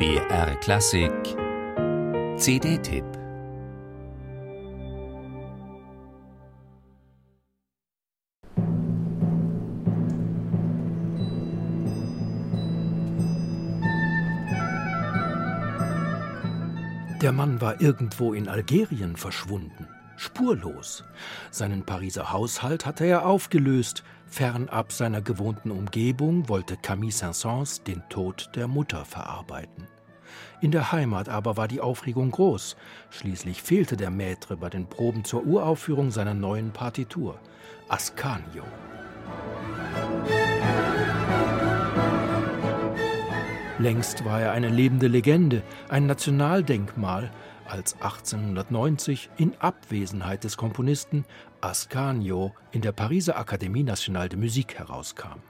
BR Klassik. CD-Tipp Der Mann war irgendwo in Algerien verschwunden, spurlos. Seinen Pariser Haushalt hatte er aufgelöst. Fernab seiner gewohnten Umgebung wollte Camille Saint-Saëns den Tod der Mutter verarbeiten. In der Heimat aber war die Aufregung groß. Schließlich fehlte der Maître bei den Proben zur Uraufführung seiner neuen Partitur, Ascanio. Längst war er eine lebende Legende, ein Nationaldenkmal, als 1890 in Abwesenheit des Komponisten Ascanio in der Pariser Akademie Nationale de Musique herauskam.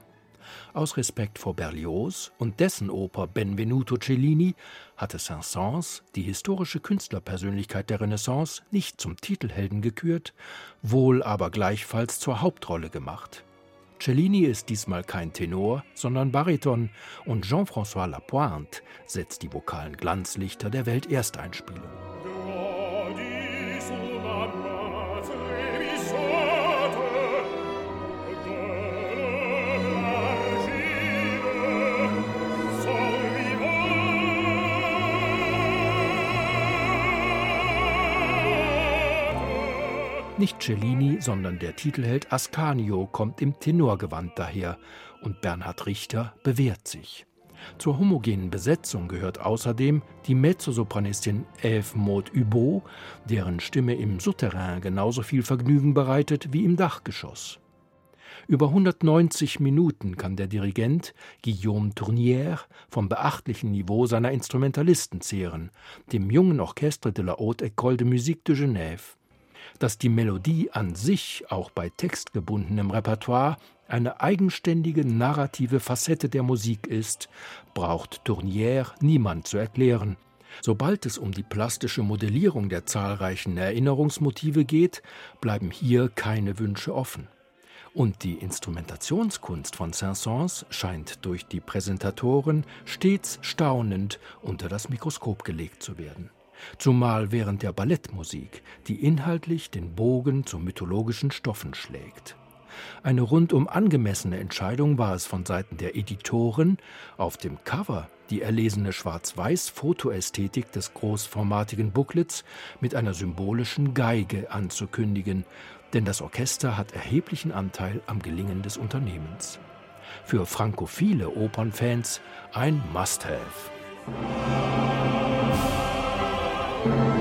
Aus Respekt vor Berlioz und dessen Oper Benvenuto Cellini hatte Saint-Saëns die historische Künstlerpersönlichkeit der Renaissance nicht zum Titelhelden gekürt, wohl aber gleichfalls zur Hauptrolle gemacht. Cellini ist diesmal kein Tenor, sondern Bariton und Jean-François Lapointe setzt die vokalen Glanzlichter der Weltersteinspielung. Nicht Cellini, sondern der Titelheld Ascanio kommt im Tenorgewand daher und Bernhard Richter bewährt sich. Zur homogenen Besetzung gehört außerdem die Mezzosopranistin Eve Maud Hubot, deren Stimme im Souterrain genauso viel Vergnügen bereitet wie im Dachgeschoss. Über 190 Minuten kann der Dirigent Guillaume Tournière vom beachtlichen Niveau seiner Instrumentalisten zehren, dem jungen Orchestre de la Haute École de Musique de Genève dass die Melodie an sich auch bei textgebundenem Repertoire eine eigenständige narrative Facette der Musik ist, braucht Tournière niemand zu erklären. Sobald es um die plastische Modellierung der zahlreichen Erinnerungsmotive geht, bleiben hier keine Wünsche offen. Und die Instrumentationskunst von Saint-Saëns scheint durch die Präsentatoren stets staunend unter das Mikroskop gelegt zu werden zumal während der Ballettmusik, die inhaltlich den Bogen zu mythologischen Stoffen schlägt. Eine rundum angemessene Entscheidung war es von Seiten der Editoren, auf dem Cover die erlesene Schwarz-Weiß-Fotoästhetik des großformatigen Booklets mit einer symbolischen Geige anzukündigen, denn das Orchester hat erheblichen Anteil am Gelingen des Unternehmens. Für frankophile Opernfans ein Must-Have. thank you